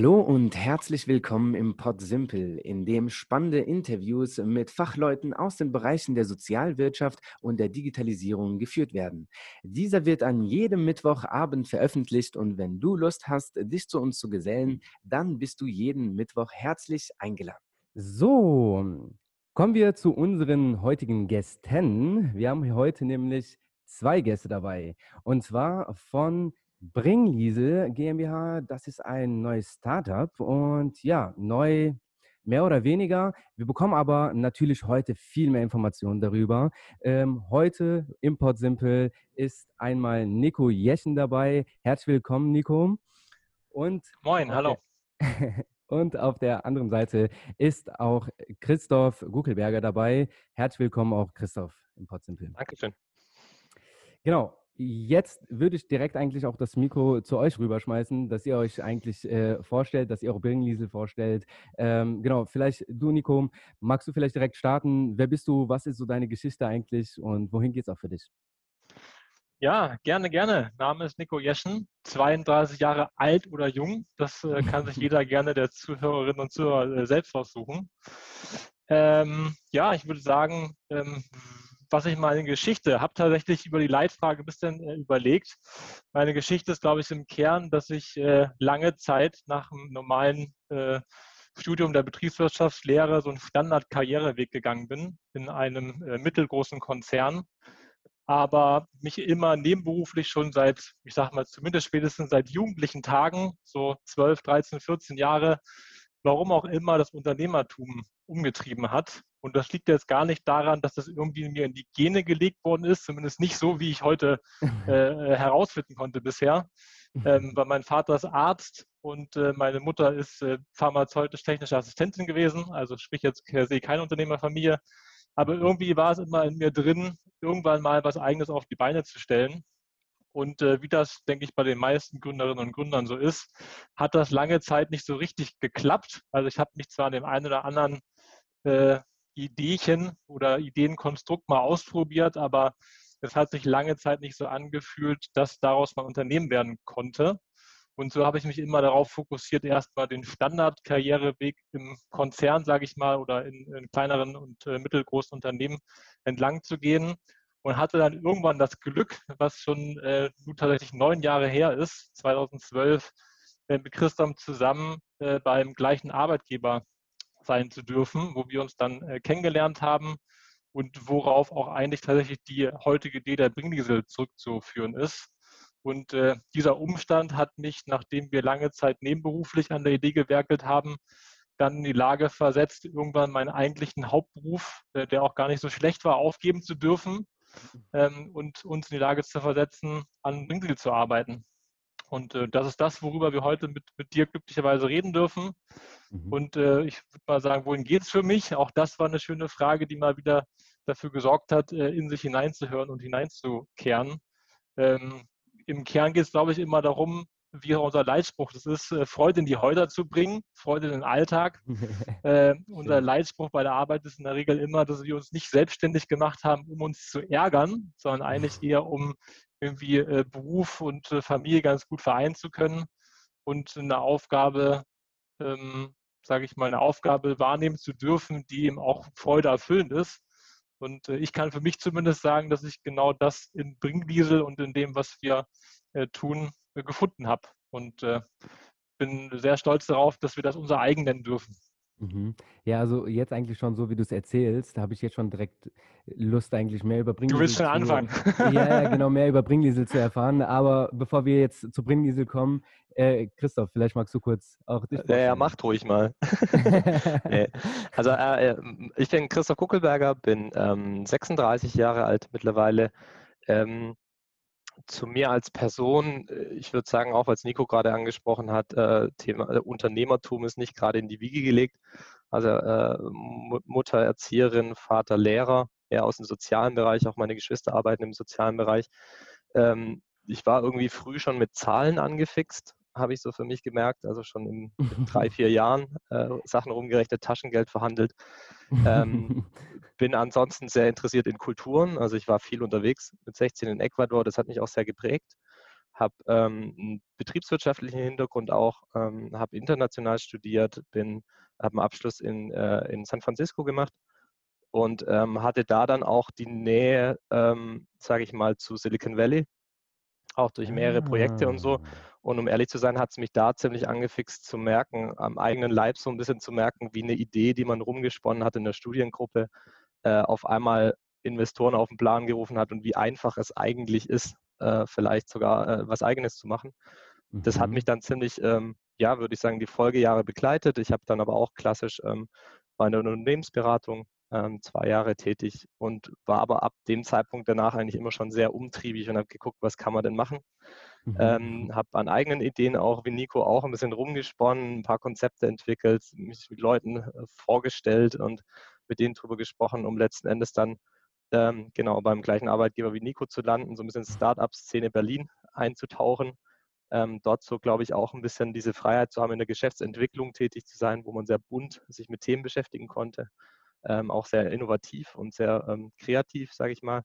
Hallo und herzlich willkommen im Pod Simple, in dem spannende Interviews mit Fachleuten aus den Bereichen der Sozialwirtschaft und der Digitalisierung geführt werden. Dieser wird an jedem Mittwochabend veröffentlicht und wenn du Lust hast, dich zu uns zu gesellen, dann bist du jeden Mittwoch herzlich eingeladen. So, kommen wir zu unseren heutigen Gästen. Wir haben heute nämlich zwei Gäste dabei und zwar von Bringliesel GmbH, das ist ein neues Startup und ja, neu mehr oder weniger. Wir bekommen aber natürlich heute viel mehr Informationen darüber. Ähm, heute im Simple ist einmal Nico Jeschen dabei. Herzlich willkommen, Nico. Und Moin, hallo. und auf der anderen Seite ist auch Christoph Guckelberger dabei. Herzlich willkommen auch Christoph im Simple. Dankeschön. Genau, Jetzt würde ich direkt eigentlich auch das Mikro zu euch rüberschmeißen, dass ihr euch eigentlich äh, vorstellt, dass ihr auch Birnliesel vorstellt. Ähm, genau, vielleicht du, Nico, magst du vielleicht direkt starten? Wer bist du? Was ist so deine Geschichte eigentlich und wohin geht es auch für dich? Ja, gerne, gerne. Name ist Nico Jeschen, 32 Jahre alt oder jung. Das äh, kann sich jeder gerne der Zuhörerinnen und Zuhörer äh, selbst aussuchen. Ähm, ja, ich würde sagen, ähm, was ich meine Geschichte, habe tatsächlich über die Leitfrage ein bisschen äh, überlegt. Meine Geschichte ist, glaube ich, im Kern, dass ich äh, lange Zeit nach einem normalen äh, Studium der Betriebswirtschaftslehre so einen Standard-Karriereweg gegangen bin in einem äh, mittelgroßen Konzern, aber mich immer nebenberuflich schon seit, ich sage mal zumindest spätestens seit jugendlichen Tagen, so 12, 13, 14 Jahre, warum auch immer das Unternehmertum umgetrieben hat. Und das liegt jetzt gar nicht daran, dass das irgendwie mir in die Gene gelegt worden ist, zumindest nicht so, wie ich heute äh, herausfinden konnte bisher. Ähm, weil mein Vater ist Arzt und äh, meine Mutter ist äh, pharmazeutisch-technische Assistentin gewesen, also sprich jetzt per se keine Unternehmerfamilie. Aber irgendwie war es immer in mir drin, irgendwann mal was Eigenes auf die Beine zu stellen. Und äh, wie das, denke ich, bei den meisten Gründerinnen und Gründern so ist, hat das lange Zeit nicht so richtig geklappt. Also ich habe mich zwar an dem einen oder anderen äh, Ideechen oder Ideenkonstrukt mal ausprobiert, aber es hat sich lange Zeit nicht so angefühlt, dass daraus mal Unternehmen werden konnte. Und so habe ich mich immer darauf fokussiert, erstmal den Standardkarriereweg im Konzern, sage ich mal, oder in, in kleineren und äh, mittelgroßen Unternehmen entlang zu gehen und hatte dann irgendwann das Glück, was schon äh, nun tatsächlich neun Jahre her ist, 2012, äh, mit Christoph zusammen äh, beim gleichen Arbeitgeber sein zu dürfen, wo wir uns dann äh, kennengelernt haben und worauf auch eigentlich tatsächlich die heutige Idee der Bringdiesel zurückzuführen ist. Und äh, dieser Umstand hat mich, nachdem wir lange Zeit nebenberuflich an der Idee gewerkelt haben, dann in die Lage versetzt, irgendwann meinen eigentlichen Hauptberuf, äh, der auch gar nicht so schlecht war, aufgeben zu dürfen ähm, und uns in die Lage zu versetzen, an Bringdiesel zu arbeiten. Und äh, das ist das, worüber wir heute mit, mit dir glücklicherweise reden dürfen. Mhm. Und äh, ich würde mal sagen, wohin geht es für mich? Auch das war eine schöne Frage, die mal wieder dafür gesorgt hat, äh, in sich hineinzuhören und hineinzukehren. Ähm, Im Kern geht es, glaube ich, immer darum, wie unser Leitspruch das ist, äh, Freude in die Häuser zu bringen, Freude in den Alltag. äh, unser Leitspruch bei der Arbeit ist in der Regel immer, dass wir uns nicht selbstständig gemacht haben, um uns zu ärgern, sondern eigentlich eher um irgendwie äh, Beruf und äh, Familie ganz gut vereinen zu können und eine Aufgabe, ähm, sage ich mal, eine Aufgabe wahrnehmen zu dürfen, die eben auch Freude erfüllend ist. Und äh, ich kann für mich zumindest sagen, dass ich genau das in Bringdiesel und in dem, was wir äh, tun, äh, gefunden habe. Und äh, bin sehr stolz darauf, dass wir das unser eigen nennen dürfen. Mhm. Ja, also jetzt eigentlich schon so, wie du es erzählst, da habe ich jetzt schon direkt Lust, eigentlich mehr über Bringliesel Du willst schon zu, anfangen. Ja, ja, genau, mehr über Bringliesel zu erfahren. Aber bevor wir jetzt zu Bringliesel kommen, äh, Christoph, vielleicht magst du kurz auch dich. Ja, ja, macht ruhig mal. nee. Also äh, äh, ich bin Christoph Kuckelberger, bin ähm, 36 Jahre alt mittlerweile. Ähm, zu mir als Person, äh, ich würde sagen, auch was Nico gerade angesprochen hat, äh, Thema äh, Unternehmertum ist nicht gerade in die Wiege gelegt. Also äh, Mutter Erzieherin, Vater Lehrer, eher aus dem sozialen Bereich, auch meine Geschwister arbeiten im sozialen Bereich. Ähm, ich war irgendwie früh schon mit Zahlen angefixt, habe ich so für mich gemerkt, also schon in, in drei, vier Jahren äh, Sachen rumgerechnet, Taschengeld verhandelt. Ähm, bin ansonsten sehr interessiert in Kulturen, also ich war viel unterwegs mit 16 in Ecuador, das hat mich auch sehr geprägt. habe ähm, einen betriebswirtschaftlichen Hintergrund auch, ähm, habe international studiert, bin, habe einen Abschluss in, äh, in San Francisco gemacht und ähm, hatte da dann auch die Nähe, ähm, sage ich mal, zu Silicon Valley, auch durch mehrere Projekte und so. Ah. Und um ehrlich zu sein, hat es mich da ziemlich angefixt zu merken, am eigenen Leib so ein bisschen zu merken, wie eine Idee, die man rumgesponnen hat in der Studiengruppe, äh, auf einmal Investoren auf den Plan gerufen hat und wie einfach es eigentlich ist, äh, vielleicht sogar äh, was Eigenes zu machen. Mhm. Das hat mich mhm. dann ziemlich, ähm, ja, würde ich sagen, die Folgejahre begleitet. Ich habe dann aber auch klassisch ähm, bei einer Unternehmensberatung ähm, zwei Jahre tätig und war aber ab dem Zeitpunkt danach eigentlich immer schon sehr umtriebig und habe geguckt, was kann man denn machen. Mhm. Ähm, habe an eigenen Ideen auch, wie Nico, auch ein bisschen rumgesponnen, ein paar Konzepte entwickelt, mich mit Leuten äh, vorgestellt und mit denen drüber gesprochen, um letzten Endes dann ähm, genau beim gleichen Arbeitgeber wie Nico zu landen, so ein bisschen Startup-Szene Berlin einzutauchen. Ähm, dort so, glaube ich, auch ein bisschen diese Freiheit zu haben, in der Geschäftsentwicklung tätig zu sein, wo man sehr bunt sich mit Themen beschäftigen konnte. Ähm, auch sehr innovativ und sehr ähm, kreativ, sage ich mal.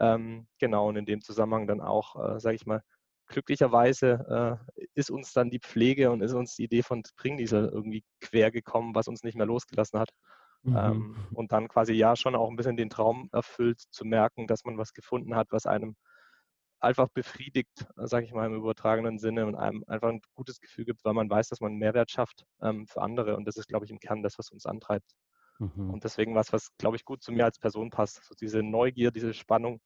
Ähm, genau, und in dem Zusammenhang dann auch, äh, sage ich mal, glücklicherweise äh, ist uns dann die Pflege und ist uns die Idee von Bringdiesel irgendwie quer gekommen, was uns nicht mehr losgelassen hat. Mhm. Ähm, und dann quasi ja schon auch ein bisschen den Traum erfüllt, zu merken, dass man was gefunden hat, was einem einfach befriedigt, sage ich mal im übertragenen Sinne und einem einfach ein gutes Gefühl gibt, weil man weiß, dass man Mehrwert schafft ähm, für andere. Und das ist, glaube ich, im Kern das, was uns antreibt. Mhm. Und deswegen was, was, glaube ich, gut zu mir als Person passt. So diese Neugier, diese Spannung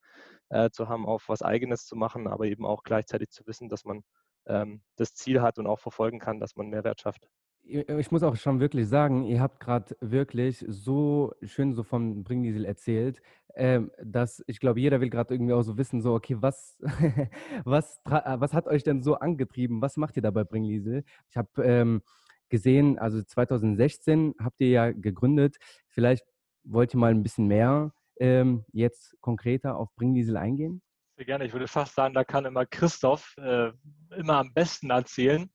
äh, zu haben, auf was Eigenes zu machen, aber eben auch gleichzeitig zu wissen, dass man ähm, das Ziel hat und auch verfolgen kann, dass man Mehrwert schafft ich muss auch schon wirklich sagen, ihr habt gerade wirklich so schön so von Bringdiesel erzählt, ähm, dass ich glaube, jeder will gerade irgendwie auch so wissen, so, okay, was, was, äh, was hat euch denn so angetrieben? Was macht ihr da bei Bringdiesel? Ich habe ähm, gesehen, also 2016 habt ihr ja gegründet. Vielleicht wollt ihr mal ein bisschen mehr ähm, jetzt konkreter auf Bringdiesel eingehen? Sehr gerne. Ich würde fast sagen, da kann immer Christoph äh, immer am besten erzählen.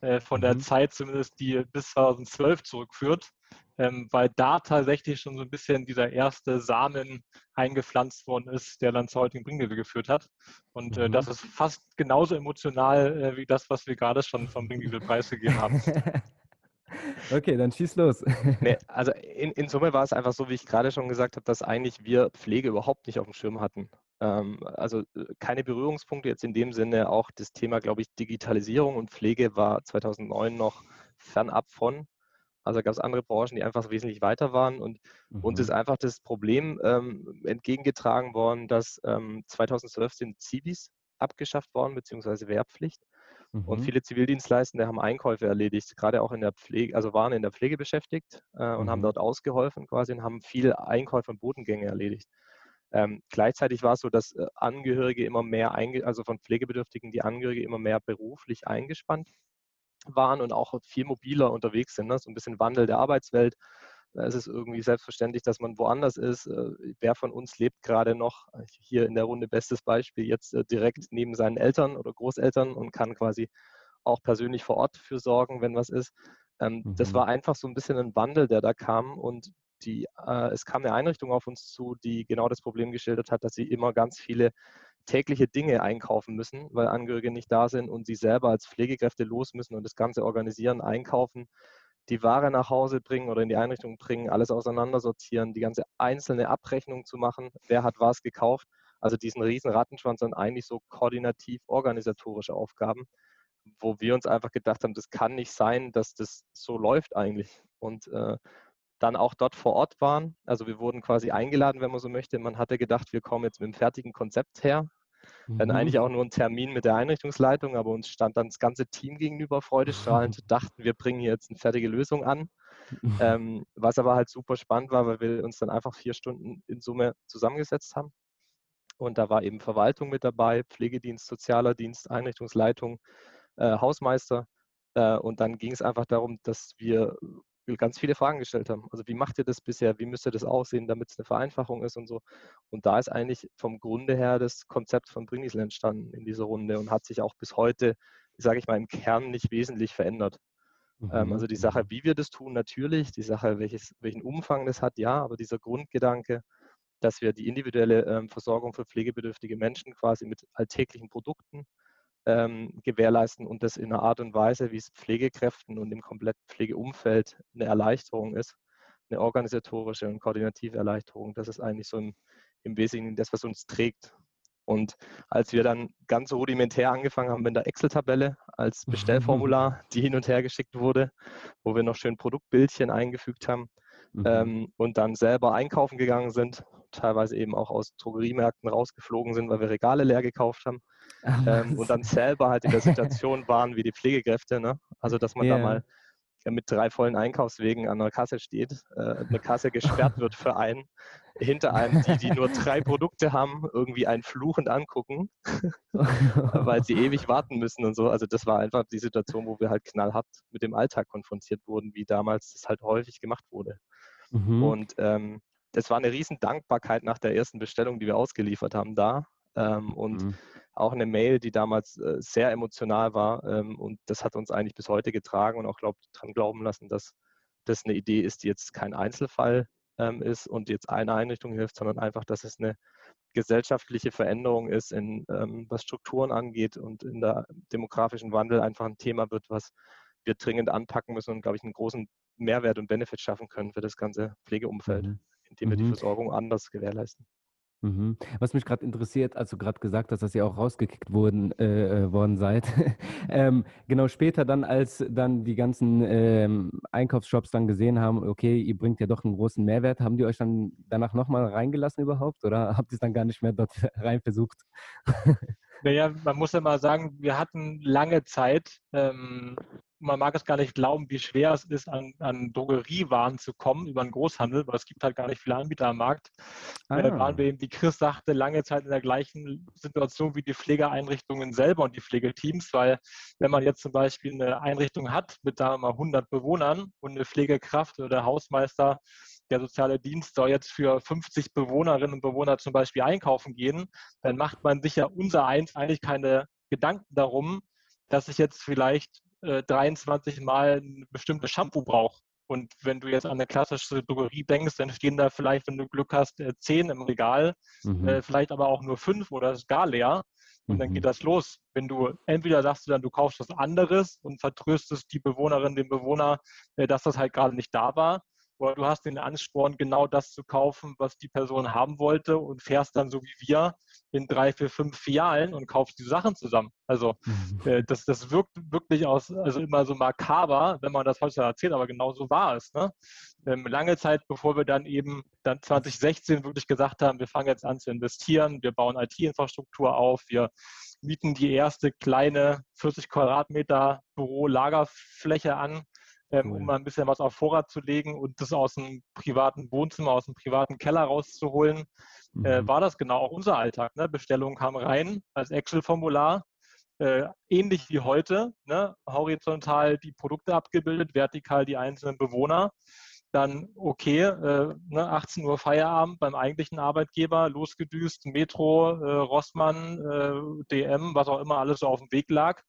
Äh, von der mhm. Zeit zumindest, die bis 2012 zurückführt, ähm, weil da tatsächlich schon so ein bisschen dieser erste Samen eingepflanzt worden ist, der dann zur heutigen Bringmittel geführt hat. Und äh, mhm. das ist fast genauso emotional äh, wie das, was wir gerade schon vom Bringmittel preisgegeben haben. Okay, dann schieß los. Nee, also in, in Summe war es einfach so, wie ich gerade schon gesagt habe, dass eigentlich wir Pflege überhaupt nicht auf dem Schirm hatten. Ähm, also äh, keine Berührungspunkte jetzt in dem Sinne. Auch das Thema, glaube ich, Digitalisierung und Pflege war 2009 noch fernab von. Also gab es andere Branchen, die einfach wesentlich weiter waren. Und mhm. uns ist einfach das Problem ähm, entgegengetragen worden, dass ähm, 2012 sind Zivis abgeschafft worden, beziehungsweise Wehrpflicht. Mhm. Und viele Zivildienstleistende haben Einkäufe erledigt, gerade auch in der Pflege, also waren in der Pflege beschäftigt äh, und mhm. haben dort ausgeholfen quasi und haben viel Einkäufe und Bodengänge erledigt. Ähm, gleichzeitig war es so, dass äh, Angehörige immer mehr, also von Pflegebedürftigen, die Angehörige immer mehr beruflich eingespannt waren und auch viel mobiler unterwegs sind. Ne? So ein bisschen Wandel der Arbeitswelt. Da ist es irgendwie selbstverständlich, dass man woanders ist. Äh, wer von uns lebt gerade noch, hier in der Runde bestes Beispiel, jetzt äh, direkt neben seinen Eltern oder Großeltern und kann quasi auch persönlich vor Ort für sorgen, wenn was ist. Ähm, mhm. Das war einfach so ein bisschen ein Wandel, der da kam und die, äh, es kam eine Einrichtung auf uns zu, die genau das Problem geschildert hat, dass sie immer ganz viele tägliche Dinge einkaufen müssen, weil Angehörige nicht da sind und sie selber als Pflegekräfte los müssen und das Ganze organisieren, einkaufen, die Ware nach Hause bringen oder in die Einrichtung bringen, alles auseinandersortieren, die ganze einzelne Abrechnung zu machen, wer hat was gekauft. Also diesen riesen Rattenschwanz und eigentlich so koordinativ organisatorische Aufgaben, wo wir uns einfach gedacht haben, das kann nicht sein, dass das so läuft eigentlich. Und äh, dann auch dort vor Ort waren. Also wir wurden quasi eingeladen, wenn man so möchte. Man hatte gedacht, wir kommen jetzt mit einem fertigen Konzept her. Mhm. Dann eigentlich auch nur ein Termin mit der Einrichtungsleitung, aber uns stand dann das ganze Team gegenüber freudestrahlend, dachten, wir bringen hier jetzt eine fertige Lösung an. ähm, was aber halt super spannend war, weil wir uns dann einfach vier Stunden in Summe zusammengesetzt haben. Und da war eben Verwaltung mit dabei, Pflegedienst, sozialer Dienst, Einrichtungsleitung, äh, Hausmeister. Äh, und dann ging es einfach darum, dass wir ganz viele Fragen gestellt haben. Also wie macht ihr das bisher? Wie müsste das aussehen, damit es eine Vereinfachung ist und so. Und da ist eigentlich vom Grunde her das Konzept von Bringdiesel entstanden in dieser Runde und hat sich auch bis heute, sage ich mal, im Kern nicht wesentlich verändert. Ähm, mhm. also die Sache, wie wir das tun, natürlich, die Sache, welches, welchen Umfang das hat, ja, aber dieser Grundgedanke, dass wir die individuelle ähm, Versorgung für pflegebedürftige Menschen quasi mit alltäglichen Produkten ähm, gewährleisten und das in einer Art und Weise, wie es Pflegekräften und im kompletten Pflegeumfeld eine Erleichterung ist, eine organisatorische und koordinative Erleichterung. Das ist eigentlich so im, im Wesentlichen das, was uns trägt. Und als wir dann ganz rudimentär angefangen haben mit der Excel-Tabelle als Bestellformular, die hin und her geschickt wurde, wo wir noch schön Produktbildchen eingefügt haben mhm. ähm, und dann selber einkaufen gegangen sind, teilweise eben auch aus Drogeriemärkten rausgeflogen sind, weil wir Regale leer gekauft haben ähm, und dann selber halt in der Situation waren wie die Pflegekräfte. Ne? Also dass man yeah. da mal mit drei vollen Einkaufswegen an der Kasse steht, äh, eine Kasse gesperrt wird für einen, hinter einem, die, die nur drei Produkte haben, irgendwie einen fluchend angucken, weil sie ewig warten müssen und so. Also das war einfach die Situation, wo wir halt knallhart mit dem Alltag konfrontiert wurden, wie damals das halt häufig gemacht wurde. Mhm. Und ähm, das war eine riesen Dankbarkeit nach der ersten Bestellung, die wir ausgeliefert haben da. Ähm, und mhm. auch eine Mail, die damals äh, sehr emotional war. Ähm, und das hat uns eigentlich bis heute getragen und auch glaub, daran glauben lassen, dass das eine Idee ist, die jetzt kein Einzelfall ähm, ist und jetzt eine Einrichtung hilft, sondern einfach, dass es eine gesellschaftliche Veränderung ist, in, ähm, was Strukturen angeht und in der demografischen Wandel einfach ein Thema wird, was wir dringend anpacken müssen und, glaube ich, einen großen Mehrwert und Benefit schaffen können für das ganze Pflegeumfeld, mhm. Indem wir die mhm. Versorgung anders gewährleisten. Mhm. Was mich gerade interessiert, als du gerade gesagt hast, dass ihr auch rausgekickt wurden, äh, äh worden seid. ähm, genau später dann, als dann die ganzen ähm, Einkaufsshops dann gesehen haben, okay, ihr bringt ja doch einen großen Mehrwert, haben die euch dann danach nochmal reingelassen überhaupt oder habt ihr es dann gar nicht mehr dort rein versucht? Naja, man muss ja mal sagen, wir hatten lange Zeit ähm, man mag es gar nicht glauben, wie schwer es ist, an, an Drogeriewaren zu kommen über den Großhandel, weil es gibt halt gar nicht viele Anbieter am Markt. Ah. Da waren wir eben, wie Chris sagte, lange Zeit in der gleichen Situation wie die Pflegeeinrichtungen selber und die Pflegeteams, weil wenn man jetzt zum Beispiel eine Einrichtung hat mit da mal 100 Bewohnern und eine Pflegekraft oder der Hausmeister, der soziale Dienst soll jetzt für 50 Bewohnerinnen und Bewohner zum Beispiel einkaufen gehen, dann macht man sich ja unser eins eigentlich keine Gedanken darum, dass ich jetzt vielleicht äh, 23 Mal ein bestimmtes Shampoo braucht. Und wenn du jetzt an eine klassische Drogerie denkst, dann stehen da vielleicht, wenn du Glück hast, äh, zehn im Regal, mhm. äh, vielleicht aber auch nur fünf oder ist gar leer. Und mhm. dann geht das los. Wenn du entweder sagst du dann, du kaufst was anderes und vertröstest die Bewohnerin, den Bewohner, äh, dass das halt gerade nicht da war, oder du hast den Ansporn, genau das zu kaufen, was die Person haben wollte und fährst dann so wie wir in drei, vier, fünf Filialen und kaufst die Sachen zusammen. Also mhm. äh, das, das wirkt wirklich aus, also immer so makaber, wenn man das heute erzählt, aber genau so war es. Ne? Ähm, lange Zeit, bevor wir dann eben dann 2016 wirklich gesagt haben, wir fangen jetzt an zu investieren, wir bauen IT-Infrastruktur auf, wir mieten die erste kleine 40 Quadratmeter Büro-Lagerfläche an ähm, um mal ein bisschen was auf Vorrat zu legen und das aus dem privaten Wohnzimmer, aus dem privaten Keller rauszuholen, äh, mhm. äh, war das genau auch unser Alltag. Ne? Bestellungen kamen rein als Excel-Formular, äh, ähnlich wie heute, ne? horizontal die Produkte abgebildet, vertikal die einzelnen Bewohner dann okay, äh, ne, 18 Uhr Feierabend beim eigentlichen Arbeitgeber, losgedüst, Metro, äh, Rossmann, äh, DM, was auch immer alles so auf dem Weg lag.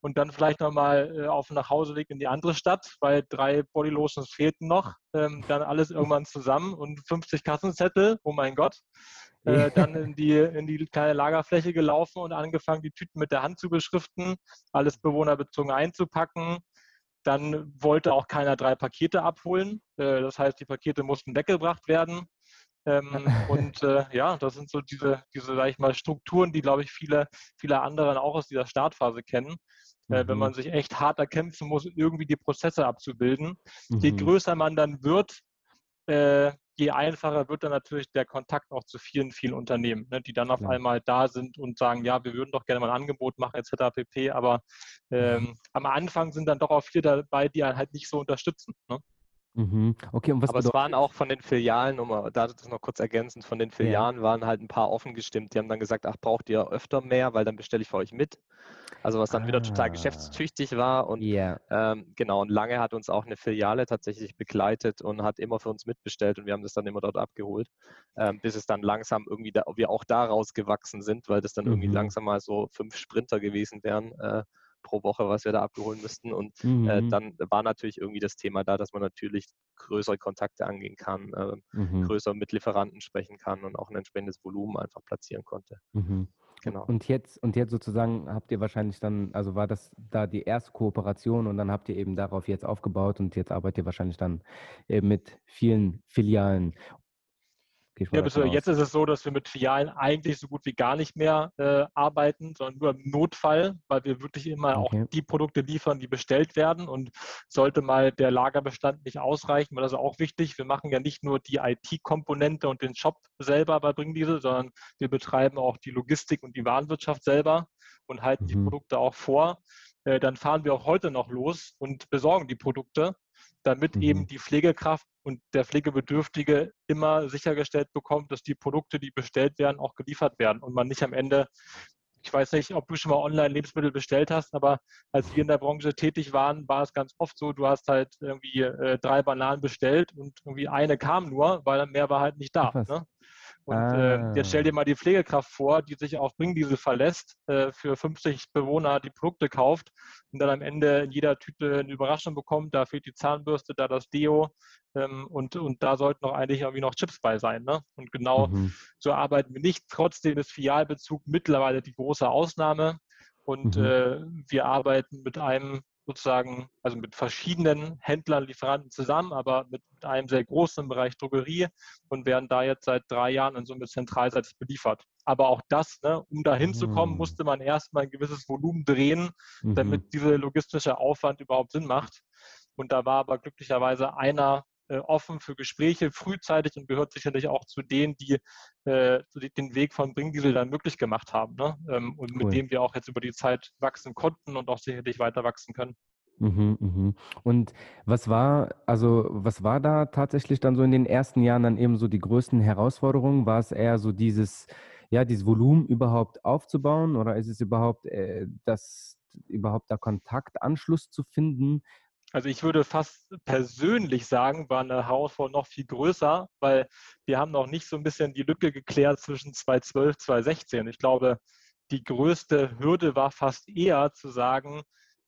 Und dann vielleicht nochmal äh, auf dem Nachhauseweg in die andere Stadt, weil drei Bodylotions fehlten noch. Ähm, dann alles irgendwann zusammen und 50 Kassenzettel, oh mein Gott. Äh, dann in die, in die kleine Lagerfläche gelaufen und angefangen, die Tüten mit der Hand zu beschriften, alles bewohnerbezogen einzupacken, dann wollte auch keiner drei Pakete abholen. Äh, das heißt, die Pakete mussten weggebracht werden. Ähm, und äh, ja, das sind so diese, diese, sag ich mal, Strukturen, die, glaube ich, viele, viele andere auch aus dieser Startphase kennen. Äh, mhm. Wenn man sich echt hart erkämpfen muss, irgendwie die Prozesse abzubilden. Mhm. Je größer man dann wird, äh, je einfacher wird dann natürlich der Kontakt auch zu vielen, vielen Unternehmen, ne, die dann auf ja. einmal da sind und sagen, ja, wir würden doch gerne mal ein Angebot machen, etc. pp. Aber ähm, mhm. am Anfang sind dann doch auch viele dabei, die einen halt nicht so unterstützen. Ne? Mhm. Okay, und was Aber es waren auch von den Filialen, um da das noch kurz ergänzend, von den Filialen ja. waren halt ein paar offen gestimmt. Die haben dann gesagt, ach, braucht ihr öfter mehr, weil dann bestelle ich für euch mit. Also was dann ah. wieder total ah. geschäftstüchtig war. Und yeah. ähm, genau, und lange hat uns auch eine Filiale tatsächlich begleitet und hat immer für uns mitbestellt und wir haben das dann immer dort abgeholt, ähm, bis es dann langsam irgendwie da, wir auch daraus gewachsen sind, weil das dann mhm. irgendwie langsam mal so fünf Sprinter gewesen wären. Äh, pro Woche, was wir da abgeholen müssten. Und äh, mhm. äh, dann war natürlich irgendwie das Thema da, dass man natürlich größere Kontakte angehen kann, äh, mhm. größer mit Lieferanten sprechen kann und auch ein entsprechendes Volumen einfach platzieren konnte. Mhm. Genau. Und jetzt, und jetzt sozusagen habt ihr wahrscheinlich dann, also war das da die erste Kooperation und dann habt ihr eben darauf jetzt aufgebaut und jetzt arbeitet ihr wahrscheinlich dann mit vielen Filialen. Ja, bitte. Jetzt ist es so, dass wir mit Filialen eigentlich so gut wie gar nicht mehr äh, arbeiten, sondern nur im Notfall, weil wir wirklich immer okay. auch die Produkte liefern, die bestellt werden. Und sollte mal der Lagerbestand nicht ausreichen, weil das ist auch wichtig. Wir machen ja nicht nur die IT-Komponente und den Shop selber bei Bringdiesel, sondern wir betreiben auch die Logistik und die Warenwirtschaft selber und halten mhm. die Produkte auch vor. Äh, dann fahren wir auch heute noch los und besorgen die Produkte damit mhm. eben die Pflegekraft und der Pflegebedürftige immer sichergestellt bekommt, dass die Produkte, die bestellt werden, auch geliefert werden und man nicht am Ende ich weiß nicht, ob du schon mal online Lebensmittel bestellt hast, aber als wir in der Branche tätig waren, war es ganz oft so, du hast halt irgendwie äh, drei Bananen bestellt und irgendwie eine kam nur, weil mehr war halt nicht da. Ne? Und ah. äh, jetzt stell dir mal die Pflegekraft vor, die sich auf Bringdiesel verlässt, äh, für 50 Bewohner die Produkte kauft und dann am Ende in jeder Tüte eine Überraschung bekommt. Da fehlt die Zahnbürste, da das Deo ähm, und, und da sollten auch eigentlich irgendwie noch Chips bei sein. Ne? Und genau mhm. so arbeiten wir nicht. Trotzdem ist Filialbezug mittlerweile die große Ausnahme. Und mhm. äh, wir arbeiten mit einem sozusagen, also mit verschiedenen Händlern, Lieferanten zusammen, aber mit einem sehr großen Bereich Drogerie und werden da jetzt seit drei Jahren in Summe zentralseitig beliefert. Aber auch das, ne, um da hinzukommen, mhm. musste man erstmal ein gewisses Volumen drehen, mhm. damit dieser logistische Aufwand überhaupt Sinn macht. Und da war aber glücklicherweise einer offen für Gespräche frühzeitig und gehört sicherlich auch zu denen, die äh, den Weg von Bringdiesel dann möglich gemacht haben ne? ähm, und cool. mit dem wir auch jetzt über die Zeit wachsen konnten und auch sicherlich weiter wachsen können. Mhm, mhm. Und was war, also was war da tatsächlich dann so in den ersten Jahren dann eben so die größten Herausforderungen? War es eher so dieses, ja, dieses Volumen überhaupt aufzubauen oder ist es überhaupt äh, das, überhaupt da Kontaktanschluss zu finden? Also ich würde fast persönlich sagen, war eine Herausforderung noch viel größer, weil wir haben noch nicht so ein bisschen die Lücke geklärt zwischen 2012, 2016. Ich glaube, die größte Hürde war fast eher zu sagen,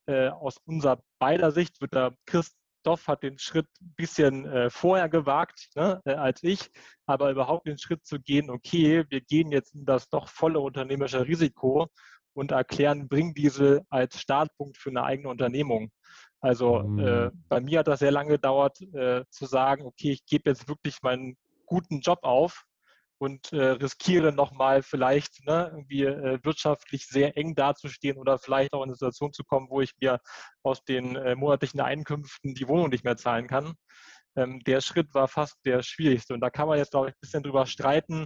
äh, aus unserer beider Sicht wird der Christoph hat den Schritt ein bisschen äh, vorher gewagt ne, äh, als ich, aber überhaupt den Schritt zu gehen, okay, wir gehen jetzt in das doch volle unternehmerische Risiko und erklären Bringdiesel als Startpunkt für eine eigene Unternehmung. Also mhm. äh, bei mir hat das sehr lange gedauert, äh, zu sagen, okay, ich gebe jetzt wirklich meinen guten Job auf und äh, riskiere nochmal vielleicht ne, irgendwie äh, wirtschaftlich sehr eng dazustehen oder vielleicht auch in eine Situation zu kommen, wo ich mir aus den äh, monatlichen Einkünften die Wohnung nicht mehr zahlen kann. Ähm, der Schritt war fast der schwierigste. Und da kann man jetzt, glaube ich, ein bisschen drüber streiten,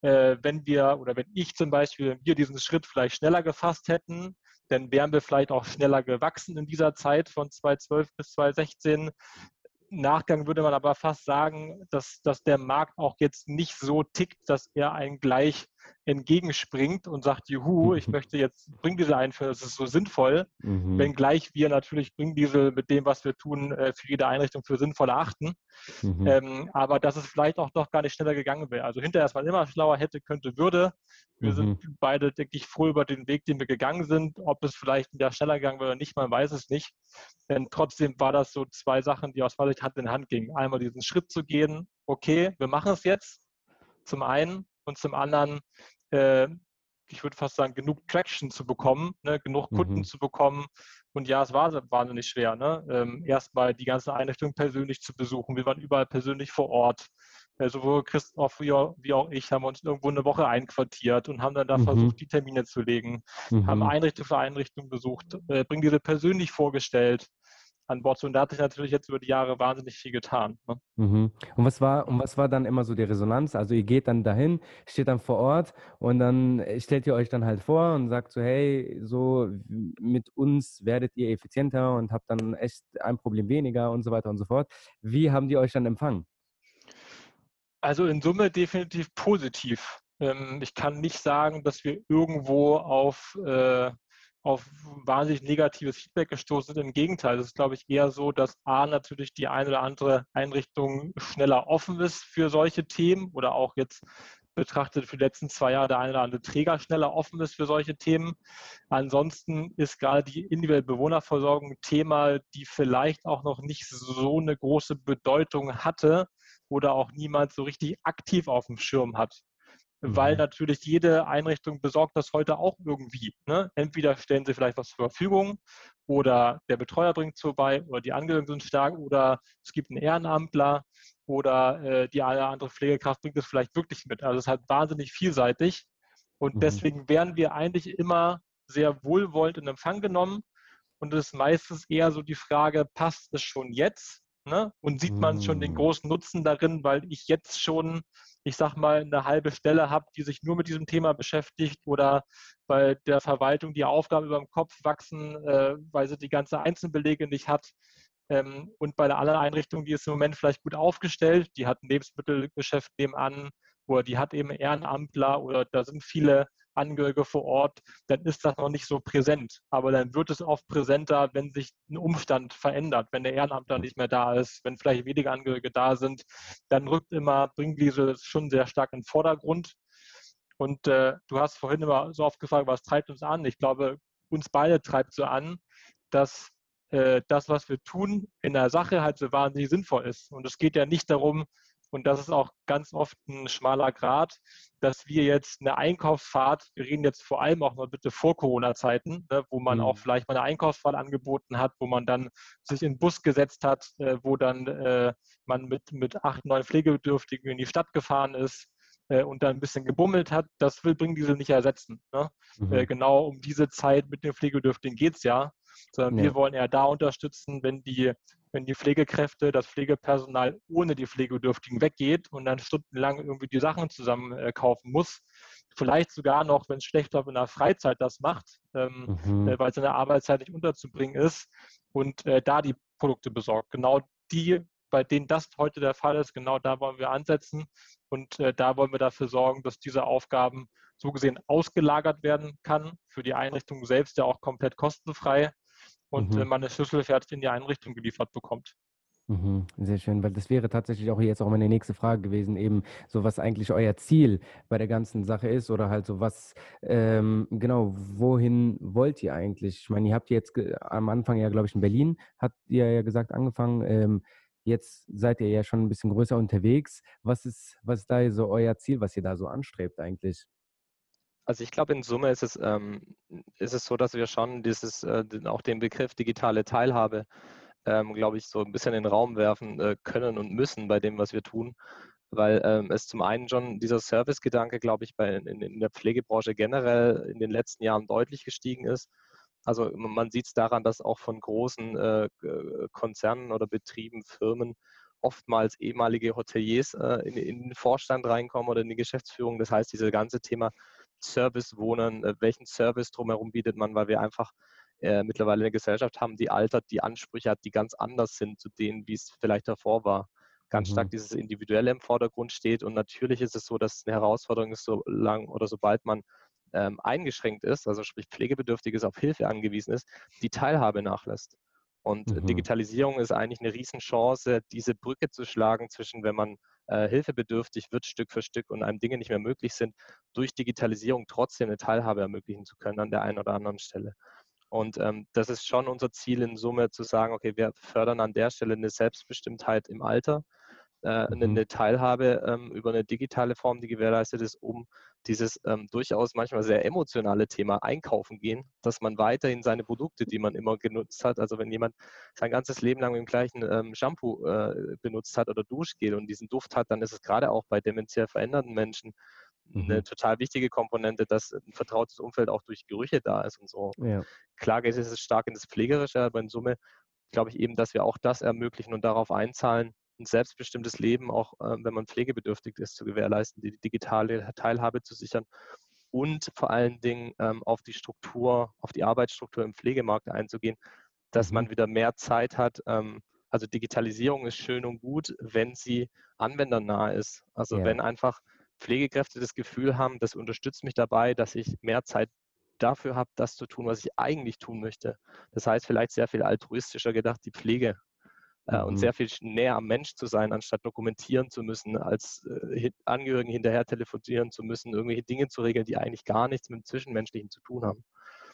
äh, wenn wir oder wenn ich zum Beispiel wir diesen Schritt vielleicht schneller gefasst hätten, dann wären wir vielleicht auch schneller gewachsen in dieser Zeit von 2012 bis 2016. Nachgang würde man aber fast sagen, dass, dass der Markt auch jetzt nicht so tickt, dass er einen gleich entgegenspringt und sagt, juhu, ich möchte jetzt Bringdiesel einführen, das ist so sinnvoll, mhm. wenngleich wir natürlich Bringdiesel mit dem, was wir tun, äh, für jede Einrichtung für sinnvoll erachten. Mhm. Ähm, aber dass es vielleicht auch doch gar nicht schneller gegangen wäre. Also hinterher ist man immer schlauer hätte, könnte, würde. Wir mhm. sind beide, denke ich, froh über den Weg, den wir gegangen sind. Ob es vielleicht wieder schneller gegangen wäre oder nicht, man weiß es nicht. Denn trotzdem war das so zwei Sachen, die aus meiner Sicht Hand in Hand gingen. Einmal diesen Schritt zu gehen, okay, wir machen es jetzt, zum einen und zum anderen, äh, ich würde fast sagen, genug Traction zu bekommen, ne, genug Kunden mhm. zu bekommen. Und ja, es war wahnsinnig schwer. Ne? Ähm, Erstmal die ganze Einrichtung persönlich zu besuchen. Wir waren überall persönlich vor Ort. Äh, sowohl Christoph wie auch, wie auch, ich haben uns irgendwo eine Woche einquartiert und haben dann da mhm. versucht, die Termine zu legen. Mhm. Haben Einrichtung für Einrichtung besucht, äh, bringen diese persönlich vorgestellt an Bord. Und da hat sich natürlich jetzt über die Jahre wahnsinnig viel getan. Ne? Mhm. Und was war, und was war dann immer so die Resonanz? Also ihr geht dann dahin, steht dann vor Ort und dann stellt ihr euch dann halt vor und sagt so, hey, so mit uns werdet ihr effizienter und habt dann echt ein Problem weniger und so weiter und so fort. Wie haben die euch dann empfangen? Also in Summe definitiv positiv. Ähm, ich kann nicht sagen, dass wir irgendwo auf äh, auf wahnsinnig negatives Feedback gestoßen sind. Im Gegenteil, es ist, glaube ich, eher so, dass A natürlich die eine oder andere Einrichtung schneller offen ist für solche Themen oder auch jetzt betrachtet für die letzten zwei Jahre der eine oder andere Träger schneller offen ist für solche Themen. Ansonsten ist gerade die individuelle Bewohnerversorgung ein Thema, die vielleicht auch noch nicht so eine große Bedeutung hatte oder auch niemand so richtig aktiv auf dem Schirm hat weil mhm. natürlich jede Einrichtung besorgt das heute auch irgendwie. Ne? Entweder stellen sie vielleicht was zur Verfügung oder der Betreuer bringt es vorbei oder die Angehörigen sind stark oder es gibt einen Ehrenamtler oder äh, die eine andere Pflegekraft bringt es vielleicht wirklich mit. Also es ist halt wahnsinnig vielseitig und mhm. deswegen werden wir eigentlich immer sehr wohlwollend in Empfang genommen und es ist meistens eher so die Frage, passt es schon jetzt Ne? Und sieht man schon den mm. großen Nutzen darin, weil ich jetzt schon, ich sag mal, eine halbe Stelle habe, die sich nur mit diesem Thema beschäftigt oder bei der Verwaltung die Aufgaben über dem Kopf wachsen, äh, weil sie die ganze Einzelbelege nicht hat. Ähm, und bei der anderen Einrichtung, die ist im Moment vielleicht gut aufgestellt, die hat ein Lebensmittelgeschäft nebenan oder die hat eben Ehrenamtler oder da sind viele Angehörige vor Ort, dann ist das noch nicht so präsent. Aber dann wird es oft präsenter, wenn sich ein Umstand verändert, wenn der Ehrenamtler nicht mehr da ist, wenn vielleicht weniger Angehörige da sind, dann rückt immer Bringwiese schon sehr stark in den Vordergrund. Und äh, du hast vorhin immer so oft gefragt, was treibt uns an? Ich glaube, uns beide treibt so an, dass äh, das, was wir tun, in der Sache halt so wahnsinnig sinnvoll ist. Und es geht ja nicht darum, und das ist auch ganz oft ein schmaler Grad, dass wir jetzt eine Einkaufsfahrt, wir reden jetzt vor allem auch mal bitte vor Corona-Zeiten, ne, wo man mhm. auch vielleicht mal eine Einkaufsfahrt angeboten hat, wo man dann sich in den Bus gesetzt hat, äh, wo dann äh, man mit, mit acht, neun Pflegebedürftigen in die Stadt gefahren ist äh, und dann ein bisschen gebummelt hat, das will Bringdiesel nicht ersetzen. Ne? Mhm. Äh, genau um diese Zeit mit den Pflegebedürftigen geht es ja, sondern ja. wir wollen eher da unterstützen, wenn die wenn die Pflegekräfte, das Pflegepersonal ohne die Pflegebedürftigen weggeht und dann stundenlang irgendwie die Sachen zusammen äh, kaufen muss. Vielleicht sogar noch, wenn es schlecht läuft, in der Freizeit das macht, ähm, mhm. äh, weil es in der Arbeitszeit nicht unterzubringen ist und äh, da die Produkte besorgt. Genau die, bei denen das heute der Fall ist, genau da wollen wir ansetzen und äh, da wollen wir dafür sorgen, dass diese Aufgaben so gesehen ausgelagert werden kann, für die Einrichtung selbst ja auch komplett kostenfrei und mhm. man eine Schlüssel fertig in die Einrichtung geliefert bekommt. Mhm, sehr schön, weil das wäre tatsächlich auch jetzt auch meine nächste Frage gewesen, eben so was eigentlich euer Ziel bei der ganzen Sache ist oder halt so was, ähm, genau, wohin wollt ihr eigentlich? Ich meine, ihr habt jetzt am Anfang ja, glaube ich, in Berlin, habt ihr ja gesagt, angefangen, ähm, jetzt seid ihr ja schon ein bisschen größer unterwegs. Was ist, was ist da so euer Ziel, was ihr da so anstrebt eigentlich? Also ich glaube, in Summe ist es, ähm, ist es so, dass wir schon dieses, äh, auch den Begriff digitale Teilhabe, ähm, glaube ich, so ein bisschen in den Raum werfen äh, können und müssen bei dem, was wir tun. Weil ähm, es zum einen schon dieser Service-Gedanke, glaube ich, bei, in, in, der Pflegebranche generell in den letzten Jahren deutlich gestiegen ist. Also man sieht es daran, dass auch von großen äh, Konzernen oder Betrieben, Firmen oftmals ehemalige Hoteliers äh, in, in, den Vorstand reinkommen oder in die Geschäftsführung. Das heißt, dieses ganze Thema Service wohnen, äh, welchen Service drumherum bietet man, weil wir einfach äh, mittlerweile eine Gesellschaft haben, die altert, die Ansprüche hat, die ganz anders sind zu denen, wie es vielleicht davor war. Ganz mhm. stark dieses Individuelle im Vordergrund steht. Und natürlich ist es so, dass es eine Herausforderung ist, so lang oder sobald man ähm, eingeschränkt ist, also sprich pflegebedürftig ist, auf Hilfe angewiesen ist, die Teilhabe nachlässt. Und mhm. Digitalisierung ist eigentlich eine Riesenchance, diese Brücke zu schlagen zwischen, wenn man äh, hilfebedürftig wird Stück für Stück und einem Dinge nicht mehr möglich sind, durch Digitalisierung trotzdem eine Teilhabe ermöglichen zu können an der einen oder anderen Stelle. Und ähm, das ist schon unser Ziel in Summe zu sagen, okay, wir fördern an der Stelle eine Selbstbestimmtheit im Alter, äh, mhm. eine Teilhabe ähm, über eine digitale Form, die gewährleistet ist, um dieses ähm, durchaus manchmal sehr emotionale Thema Einkaufen gehen, dass man weiterhin seine Produkte, die man immer genutzt hat, also wenn jemand sein ganzes Leben lang mit dem gleichen ähm, Shampoo äh, benutzt hat oder Duschgel und diesen Duft hat, dann ist es gerade auch bei dementiell veränderten Menschen eine mhm. total wichtige Komponente, dass ein vertrautes Umfeld auch durch Gerüche da ist und so. Ja. Klar geht es stark in das Pflegerische, aber in Summe glaube ich eben, dass wir auch das ermöglichen und darauf einzahlen, ein selbstbestimmtes Leben, auch äh, wenn man pflegebedürftig ist, zu gewährleisten, die digitale Teilhabe zu sichern und vor allen Dingen ähm, auf die Struktur, auf die Arbeitsstruktur im Pflegemarkt einzugehen, dass man mhm. wieder mehr Zeit hat. Ähm, also Digitalisierung ist schön und gut, wenn sie anwendernah ist. Also ja. wenn einfach Pflegekräfte das Gefühl haben, das unterstützt mich dabei, dass ich mehr Zeit dafür habe, das zu tun, was ich eigentlich tun möchte. Das heißt, vielleicht sehr viel altruistischer gedacht, die Pflege äh, mhm. und sehr viel näher am Mensch zu sein, anstatt dokumentieren zu müssen, als äh, Angehörigen hinterher telefonieren zu müssen, irgendwelche Dinge zu regeln, die eigentlich gar nichts mit dem Zwischenmenschlichen zu tun haben.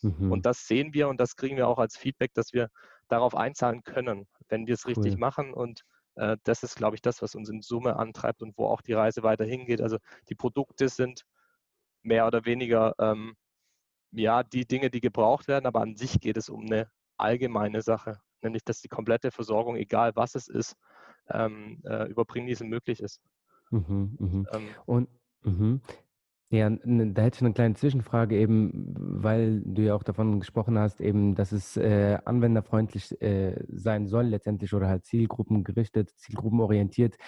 Mhm. Und das sehen wir und das kriegen wir auch als Feedback, dass wir darauf einzahlen können, wenn wir es cool. richtig machen. Und äh, das ist, glaube ich, das, was uns in Summe antreibt und wo auch die Reise weiter hingeht. Also die Produkte sind mehr oder weniger ähm, ja die Dinge, die gebraucht werden, aber an sich geht es um eine allgemeine Sache nämlich dass die komplette Versorgung, egal was es ist, ähm, äh, über Pringdiesel möglich ist. Mhm, mhm. Ähm, Und mhm. Ja, da hätte ich eine kleine Zwischenfrage eben, weil du ja auch davon gesprochen hast, eben, dass es äh, anwenderfreundlich äh, sein soll letztendlich oder halt zielgruppengerichtet, zielgruppenorientiert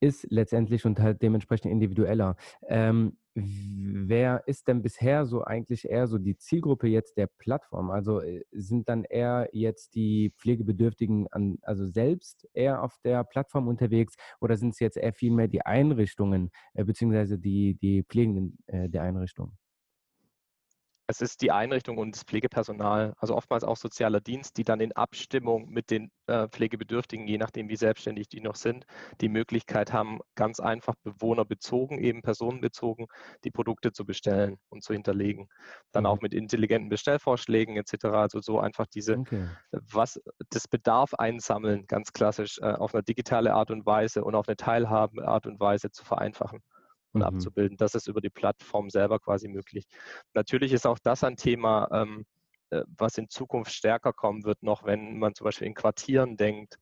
ist letztendlich und halt dementsprechend individueller. Ähm, wer ist denn bisher so eigentlich eher so die Zielgruppe jetzt der Plattform? Also äh, sind dann eher jetzt die Pflegebedürftigen an, also selbst eher auf der Plattform unterwegs oder sind es jetzt eher vielmehr die Einrichtungen äh, beziehungsweise die, die Pflegenden äh, der Einrichtungen? Es ist die Einrichtung und das Pflegepersonal, also oftmals auch sozialer Dienst, die dann in Abstimmung mit den äh, Pflegebedürftigen, je nachdem wie selbstständig die noch sind, die Möglichkeit haben, ganz einfach bewohnerbezogen, eben personenbezogen, die Produkte zu bestellen und zu hinterlegen. Dann mhm. auch mit intelligenten Bestellvorschlägen etc. Also so einfach diese, okay. was das Bedarf einsammeln, ganz klassisch, äh, auf eine digitale Art und Weise und auf eine Teilhabe Art und Weise zu vereinfachen und mhm. abzubilden. Das ist über die Plattform selber quasi möglich. Natürlich ist auch das ein Thema, ähm, äh, was in Zukunft stärker kommen wird, noch wenn man zum Beispiel in Quartieren denkt.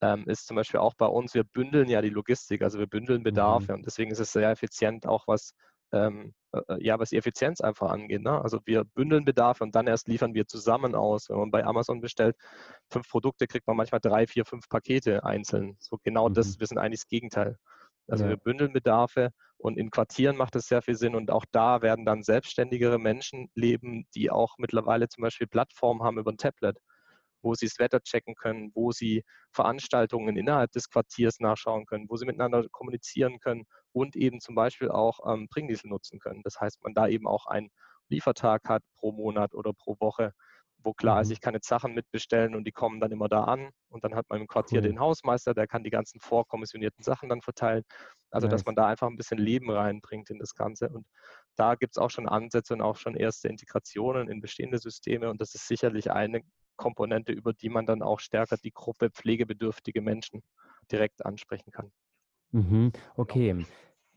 Ähm, ist zum Beispiel auch bei uns, wir bündeln ja die Logistik, also wir bündeln Bedarfe mhm. und deswegen ist es sehr effizient, auch was ähm, äh, äh, ja, was die Effizienz einfach angeht. Ne? Also wir bündeln Bedarfe und dann erst liefern wir zusammen aus. Wenn man bei Amazon bestellt, fünf Produkte, kriegt man manchmal drei, vier, fünf Pakete einzeln. So genau mhm. das, wir sind eigentlich das Gegenteil. Also ja. wir bündeln Bedarfe und in Quartieren macht es sehr viel Sinn und auch da werden dann selbstständigere Menschen leben, die auch mittlerweile zum Beispiel Plattformen haben über ein Tablet, wo sie das Wetter checken können, wo sie Veranstaltungen innerhalb des Quartiers nachschauen können, wo sie miteinander kommunizieren können und eben zum Beispiel auch ähm, Bringdiesel nutzen können. Das heißt, man da eben auch einen Liefertag hat pro Monat oder pro Woche wo klar ist, mhm. ich kann jetzt Sachen mitbestellen und die kommen dann immer da an. Und dann hat man im Quartier cool. den Hausmeister, der kann die ganzen vorkommissionierten Sachen dann verteilen. Also, nice. dass man da einfach ein bisschen Leben reinbringt in das Ganze. Und da gibt es auch schon Ansätze und auch schon erste Integrationen in bestehende Systeme. Und das ist sicherlich eine Komponente, über die man dann auch stärker die Gruppe pflegebedürftige Menschen direkt ansprechen kann. Mhm. Okay.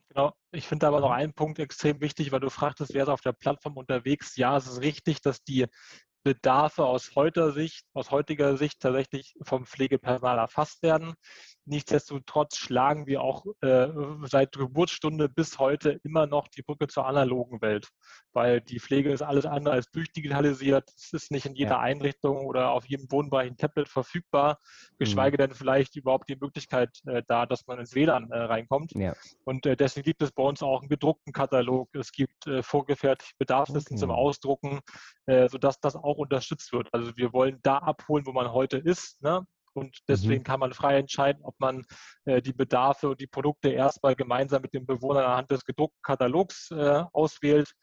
Genau. Ich finde aber noch einen Punkt extrem wichtig, weil du fragtest, wer ist auf der Plattform unterwegs. Ja, es ist richtig, dass die Bedarfe aus heutiger Sicht, aus heutiger Sicht tatsächlich vom Pflegepersonal erfasst werden. Nichtsdestotrotz schlagen wir auch äh, seit Geburtsstunde bis heute immer noch die Brücke zur analogen Welt, weil die Pflege ist alles andere als durchdigitalisiert. Es ist nicht in jeder ja. Einrichtung oder auf jedem Wohnbereich ein Tablet verfügbar, geschweige mhm. denn vielleicht überhaupt die Möglichkeit äh, da, dass man ins WLAN äh, reinkommt. Ja. Und äh, deswegen gibt es bei uns auch einen gedruckten Katalog. Es gibt äh, vorgefertigte Bedarfslisten okay. zum Ausdrucken, äh, sodass das auch unterstützt wird. Also wir wollen da abholen, wo man heute ist. Ne? Und deswegen mhm. kann man frei entscheiden, ob man äh, die Bedarfe und die Produkte erstmal gemeinsam mit dem Bewohner anhand des gedruckten Katalogs äh, auswählt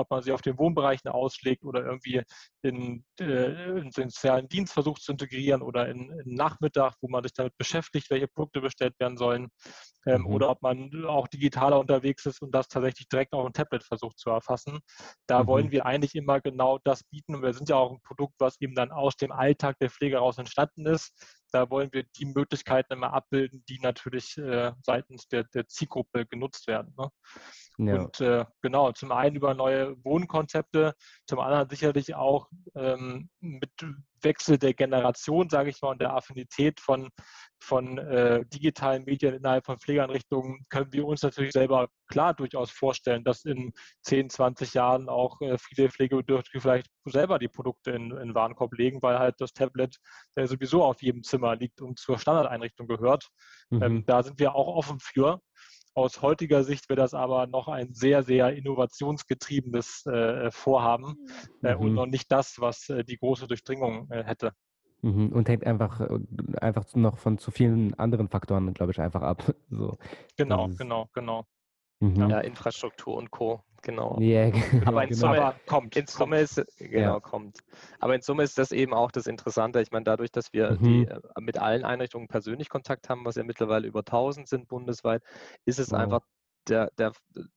ob man sie auf den Wohnbereichen ausschlägt oder irgendwie in, äh, in den sozialen Dienst versucht zu integrieren oder in, in, Nachmittag, wo man sich damit beschäftigt, welche Produkte bestellt werden sollen, ähm, mhm. oder ob man auch digitaler unterwegs ist und das tatsächlich direkt auf ein Tablet versucht zu erfassen. Da mhm. wollen wir eigentlich immer genau das bieten und wir sind ja auch ein Produkt, was eben dann aus dem Alltag der Pflege heraus entstanden ist. Da wollen wir die Möglichkeiten immer abbilden, die natürlich äh, seitens der, der Zielgruppe genutzt werden. Ne? Ja. Und äh, genau, zum einen über neue Wohnkonzepte, zum anderen sicherlich auch ähm, mit Wechsel der Generation, sage ich mal, und der Affinität von, von äh, digitalen Medien innerhalb von Pflegeeinrichtungen können wir uns natürlich selber klar durchaus vorstellen, dass in 10, 20 Jahren auch äh, viele Pflegebedürftige vielleicht selber die Produkte in, in Warenkorb legen, weil halt das Tablet äh, sowieso auf jedem Zimmer liegt und zur Standardeinrichtung gehört. Ähm, mhm. Ähm, da sind wir auch offen für. Aus heutiger Sicht wäre das aber noch ein sehr, sehr innovationsgetriebenes äh, Vorhaben äh, mhm. und noch nicht das, was äh, die große Durchdringung äh, hätte. Mhm. Und hängt einfach, äh, einfach noch von zu vielen anderen Faktoren, glaube ich, einfach ab. So. Genau, genau, genau. Mhm. Ja, Infrastruktur und Co. genau. Ja, Aber in genau. Summe, Aber kommt. in Summe ist genau Ja. kommt. Aber in Summe ist das eben auch das Interessante. Ich meine, dadurch, dass wir Mhm. die äh, mit allen Einrichtungen persönlich Kontakt haben, was ja mittlerweile über 1000 sind bundesweit, ist es Wow. einfach der, der,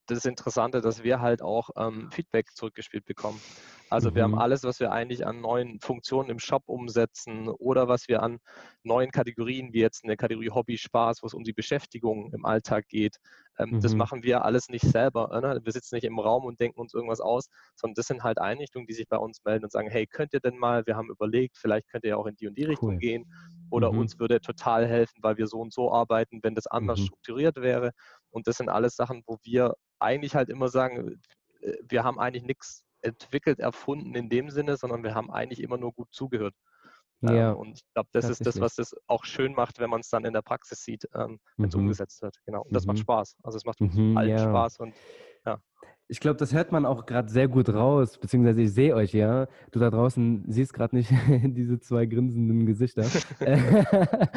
das Interessante, dass wir halt auch ähm, Feedback zurückgespielt bekommen. Also wir haben Mhm. alles, was wir eigentlich an neuen Funktionen im Shop umsetzen oder was wir an neuen Kategorien, wie jetzt eine Kategorie Hobby, Spaß, wo es um die Beschäftigung im Alltag geht, ähm, das Mhm. machen wir alles nicht selber. Ne? Wir sitzen nicht im Raum und denken uns irgendwas aus, sondern das sind halt Einrichtungen, die sich bei uns melden und sagen, hey, könnt ihr denn mal, wir haben überlegt, vielleicht könnt ihr ja auch in die und die Richtung Cool. gehen oder Mhm. uns würde total helfen, weil wir so und so arbeiten, wenn das anders Mhm. strukturiert wäre. Und das sind alles Sachen, wo wir eigentlich halt immer sagen, äh, wir haben eigentlich nichts entwickelt, erfunden in dem Sinne, sondern wir haben eigentlich immer nur gut zugehört. Ähm, Ja, und ich glaube, das ist das, was das auch schön macht, wenn man es dann in der Praxis sieht, ähm, wenn es Mhm. umgesetzt wird. Genau. Und das macht Mhm. Spaß. Also es macht uns Mhm, allen ja. Spaß und Ich glaube, das hört man auch gerade sehr gut raus, beziehungsweise ich sehe euch ja. Du da draußen siehst gerade nicht diese zwei grinsenden Gesichter.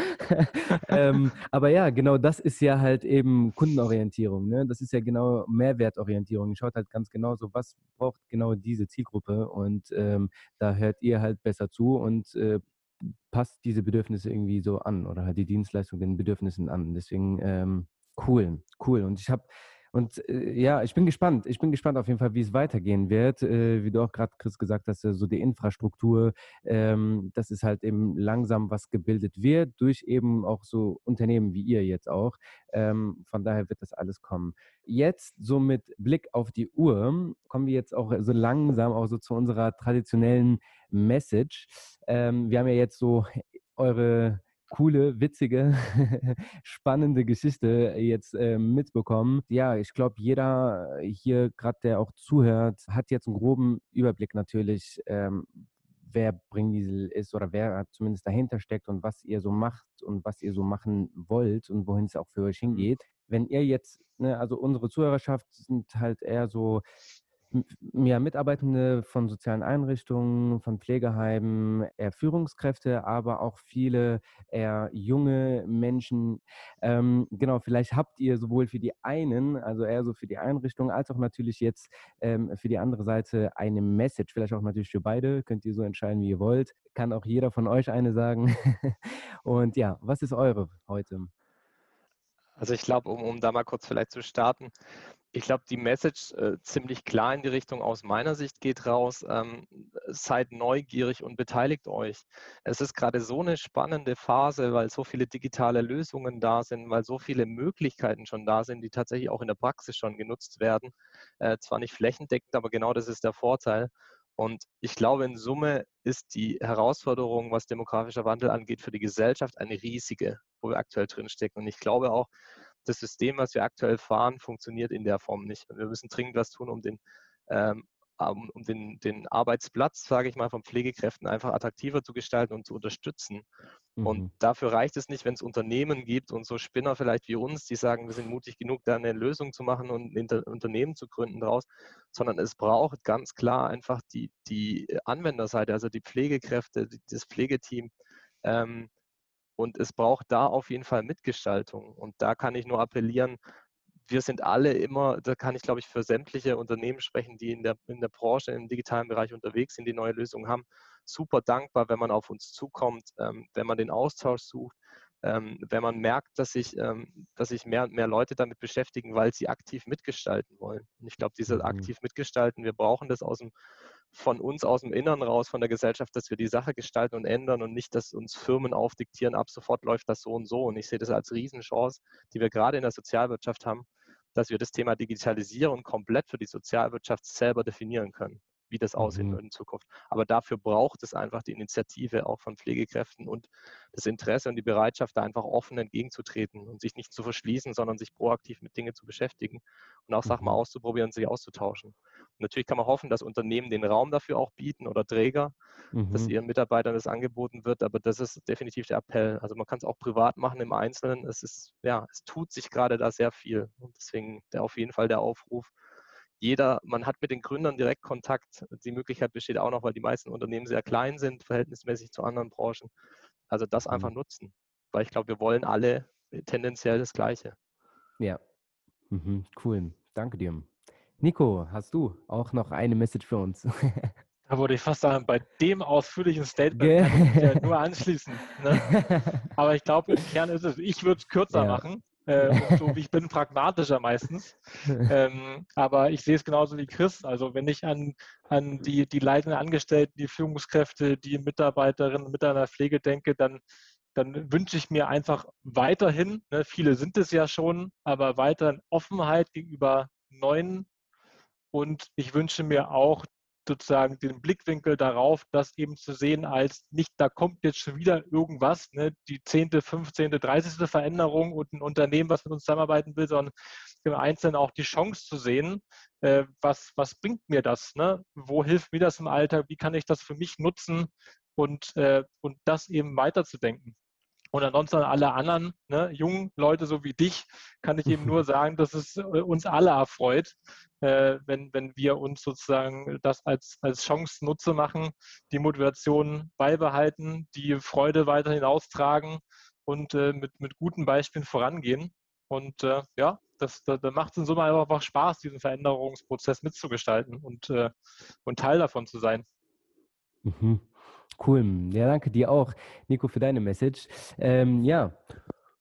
ähm, aber ja, genau das ist ja halt eben Kundenorientierung. Ne? Das ist ja genau Mehrwertorientierung. Schaut halt ganz genau so, was braucht genau diese Zielgruppe und ähm, da hört ihr halt besser zu und äh, passt diese Bedürfnisse irgendwie so an oder halt die Dienstleistung den Bedürfnissen an. Deswegen ähm, cool, cool. Und ich habe und äh, ja, ich bin gespannt. Ich bin gespannt auf jeden Fall, wie es weitergehen wird. Äh, wie du auch gerade, Chris, gesagt hast, äh, so die Infrastruktur, ähm, das ist halt eben langsam was gebildet wird durch eben auch so Unternehmen wie ihr jetzt auch. Ähm, von daher wird das alles kommen. Jetzt so mit Blick auf die Uhr kommen wir jetzt auch so langsam auch so zu unserer traditionellen Message. Ähm, wir haben ja jetzt so eure coole, witzige, spannende Geschichte jetzt äh, mitbekommen. Ja, ich glaube, jeder hier gerade, der auch zuhört, hat jetzt einen groben Überblick natürlich, ähm, wer Bringdiesel ist oder wer zumindest dahinter steckt und was ihr so macht und was ihr so machen wollt und wohin es auch für euch hingeht. Wenn ihr jetzt, ne, also unsere Zuhörerschaft sind halt eher so ja, Mitarbeitende von sozialen Einrichtungen, von Pflegeheimen, eher Führungskräfte, aber auch viele eher junge Menschen. Ähm, genau, vielleicht habt ihr sowohl für die einen, also eher so für die Einrichtung, als auch natürlich jetzt ähm, für die andere Seite eine Message, vielleicht auch natürlich für beide, könnt ihr so entscheiden, wie ihr wollt. Kann auch jeder von euch eine sagen. Und ja, was ist eure heute? Also ich glaube, um, um da mal kurz vielleicht zu starten, ich glaube, die Message äh, ziemlich klar in die Richtung aus meiner Sicht geht raus. Ähm, seid neugierig und beteiligt euch. Es ist gerade so eine spannende Phase, weil so viele digitale Lösungen da sind, weil so viele Möglichkeiten schon da sind, die tatsächlich auch in der Praxis schon genutzt werden. Äh, zwar nicht flächendeckend, aber genau das ist der Vorteil. Und ich glaube, in Summe ist die Herausforderung, was demografischer Wandel angeht, für die Gesellschaft eine riesige, wo wir aktuell drinstecken. Und ich glaube auch, das System, was wir aktuell fahren, funktioniert in der Form nicht. Und wir müssen dringend was tun, um den, ähm, um den, den Arbeitsplatz, sage ich mal, von Pflegekräften einfach attraktiver zu gestalten und zu unterstützen. Mhm. Und dafür reicht es nicht, wenn es Unternehmen gibt und so Spinner vielleicht wie uns, die sagen, wir sind mutig genug, da eine Lösung zu machen und ein Unternehmen zu gründen daraus, sondern es braucht ganz klar einfach die, die Anwenderseite, also die Pflegekräfte, das Pflegeteam. Ähm, und es braucht da auf jeden Fall Mitgestaltung. Und da kann ich nur appellieren, wir sind alle immer, da kann ich glaube ich für sämtliche Unternehmen sprechen, die in der, in der Branche, im digitalen Bereich unterwegs sind, die neue Lösungen haben, super dankbar, wenn man auf uns zukommt, ähm, wenn man den Austausch sucht, ähm, wenn man merkt, dass sich, ähm, dass sich mehr und mehr Leute damit beschäftigen, weil sie aktiv mitgestalten wollen. Und ich glaube, dieses Mhm. aktiv mitgestalten, wir brauchen das aus dem, von uns aus dem Innern raus, von der Gesellschaft, dass wir die Sache gestalten und ändern und nicht, dass uns Firmen aufdiktieren, ab sofort läuft das so und so. Und ich sehe das als Riesenchance, die wir gerade in der Sozialwirtschaft haben, dass wir das Thema Digitalisierung komplett für die Sozialwirtschaft selber definieren können, wie das aussehen Mhm. wird in Zukunft. Aber dafür braucht es einfach die Initiative auch von Pflegekräften und das Interesse und die Bereitschaft, da einfach offen entgegenzutreten und sich nicht zu verschließen, sondern sich proaktiv mit Dingen zu beschäftigen und auch Sachen mal Mhm. auszuprobieren und sich auszutauschen. Und natürlich kann man hoffen, dass Unternehmen den Raum dafür auch bieten oder Träger, dass Mhm. ihren Mitarbeitern das angeboten wird, aber das ist definitiv der Appell. Also man kann es auch privat machen im Einzelnen. Es ist, ja, es tut sich gerade da sehr viel. Und deswegen der, auf jeden Fall der Aufruf. Jeder, man hat mit den Gründern direkt Kontakt. Die Möglichkeit besteht auch noch, weil die meisten Unternehmen sehr klein sind, verhältnismäßig zu anderen Branchen. Also das einfach Mhm. nutzen. Weil ich glaube, wir wollen alle tendenziell das Gleiche. Ja. Mhm. Cool. Danke dir. Nico, hast du auch noch eine Message für uns? Da würde ich fast sagen, bei dem ausführlichen Statement kann ich mich ja nur anschließen. Ne? Aber ich glaube, im Kern ist es, ich würde es kürzer ja. machen. Äh, so, ich bin pragmatischer meistens. Ähm, aber ich sehe es genauso wie Chris. Also wenn ich an, an die, die leitenden Angestellten, die Führungskräfte, die Mitarbeiterinnen und Mitarbeiter der Pflege denke, dann, dann wünsche ich mir einfach weiterhin, ne, viele sind es ja schon, aber weiterhin Offenheit gegenüber neuen und ich wünsche mir auch sozusagen den Blickwinkel darauf, das eben zu sehen als nicht, da kommt jetzt schon wieder irgendwas, ne, die zehnte, fünfzehnte, dreißigste Veränderung und ein Unternehmen, was mit uns zusammenarbeiten will, sondern im Einzelnen auch die Chance zu sehen, äh, was, was bringt mir das, ne? wo hilft mir das im Alltag, wie kann ich das für mich nutzen und, äh, und das eben weiterzudenken. Und ansonsten alle anderen ne, jungen Leute so wie dich kann ich eben nur sagen, dass es äh, uns alle erfreut, äh, wenn, wenn wir uns sozusagen das als, als Chance nutze machen, die Motivation beibehalten, die Freude weiterhin austragen und äh, mit, mit guten Beispielen vorangehen. Und äh, ja, das, da, da macht es in Summe einfach Spaß, diesen Veränderungsprozess mitzugestalten und, äh, und Teil davon zu sein. Mhm. Cool. Ja, danke dir auch, Nico, für deine Message. Ähm, ja,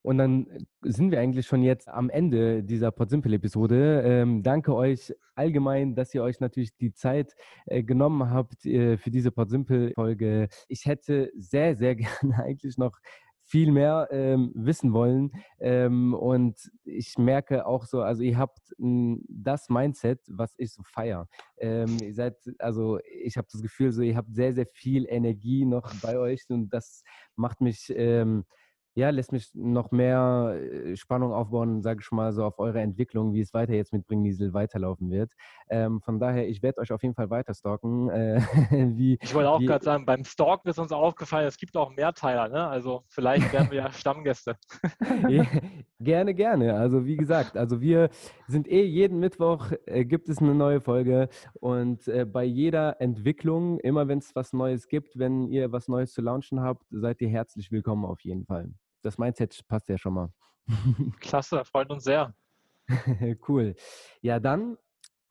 und dann sind wir eigentlich schon jetzt am Ende dieser Podsimple-Episode. Ähm, danke euch allgemein, dass ihr euch natürlich die Zeit äh, genommen habt äh, für diese Podsimple-Folge. Ich hätte sehr, sehr gerne eigentlich noch viel mehr ähm, wissen wollen. Ähm, und ich merke auch so, also ihr habt m, das Mindset, was ich so feiere. Ähm, ihr seid, also ich habe das Gefühl, so ihr habt sehr, sehr viel Energie noch bei euch und das macht mich ähm, ja, lässt mich noch mehr äh, Spannung aufbauen, sage ich mal, so auf eure Entwicklung, wie es weiter jetzt mit Bringniesel weiterlaufen wird. Ähm, von daher, ich werde euch auf jeden Fall weiter stalken. Äh, wie, ich wollte auch gerade sagen, beim Stalken ist uns aufgefallen, es gibt auch Mehrteiler, ne? Also vielleicht werden wir ja Stammgäste. gerne, gerne. Also wie gesagt, also wir sind eh jeden Mittwoch äh, gibt es eine neue Folge und äh, bei jeder Entwicklung, immer wenn es was Neues gibt, wenn ihr was Neues zu launchen habt, seid ihr herzlich willkommen auf jeden Fall das Mindset passt ja schon mal. Klasse, freut uns sehr. cool. Ja, dann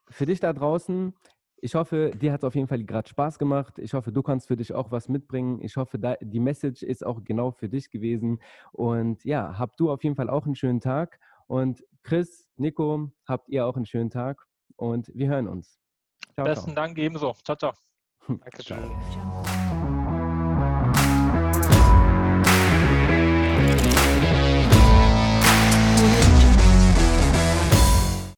für dich da draußen, ich hoffe, dir hat es auf jeden Fall gerade Spaß gemacht. Ich hoffe, du kannst für dich auch was mitbringen. Ich hoffe, die Message ist auch genau für dich gewesen. Und ja, habt du auf jeden Fall auch einen schönen Tag. Und Chris, Nico, habt ihr auch einen schönen Tag. Und wir hören uns. Ciao, Besten ciao. Dank ebenso. Ciao, ciao. Danke, ciao. ciao.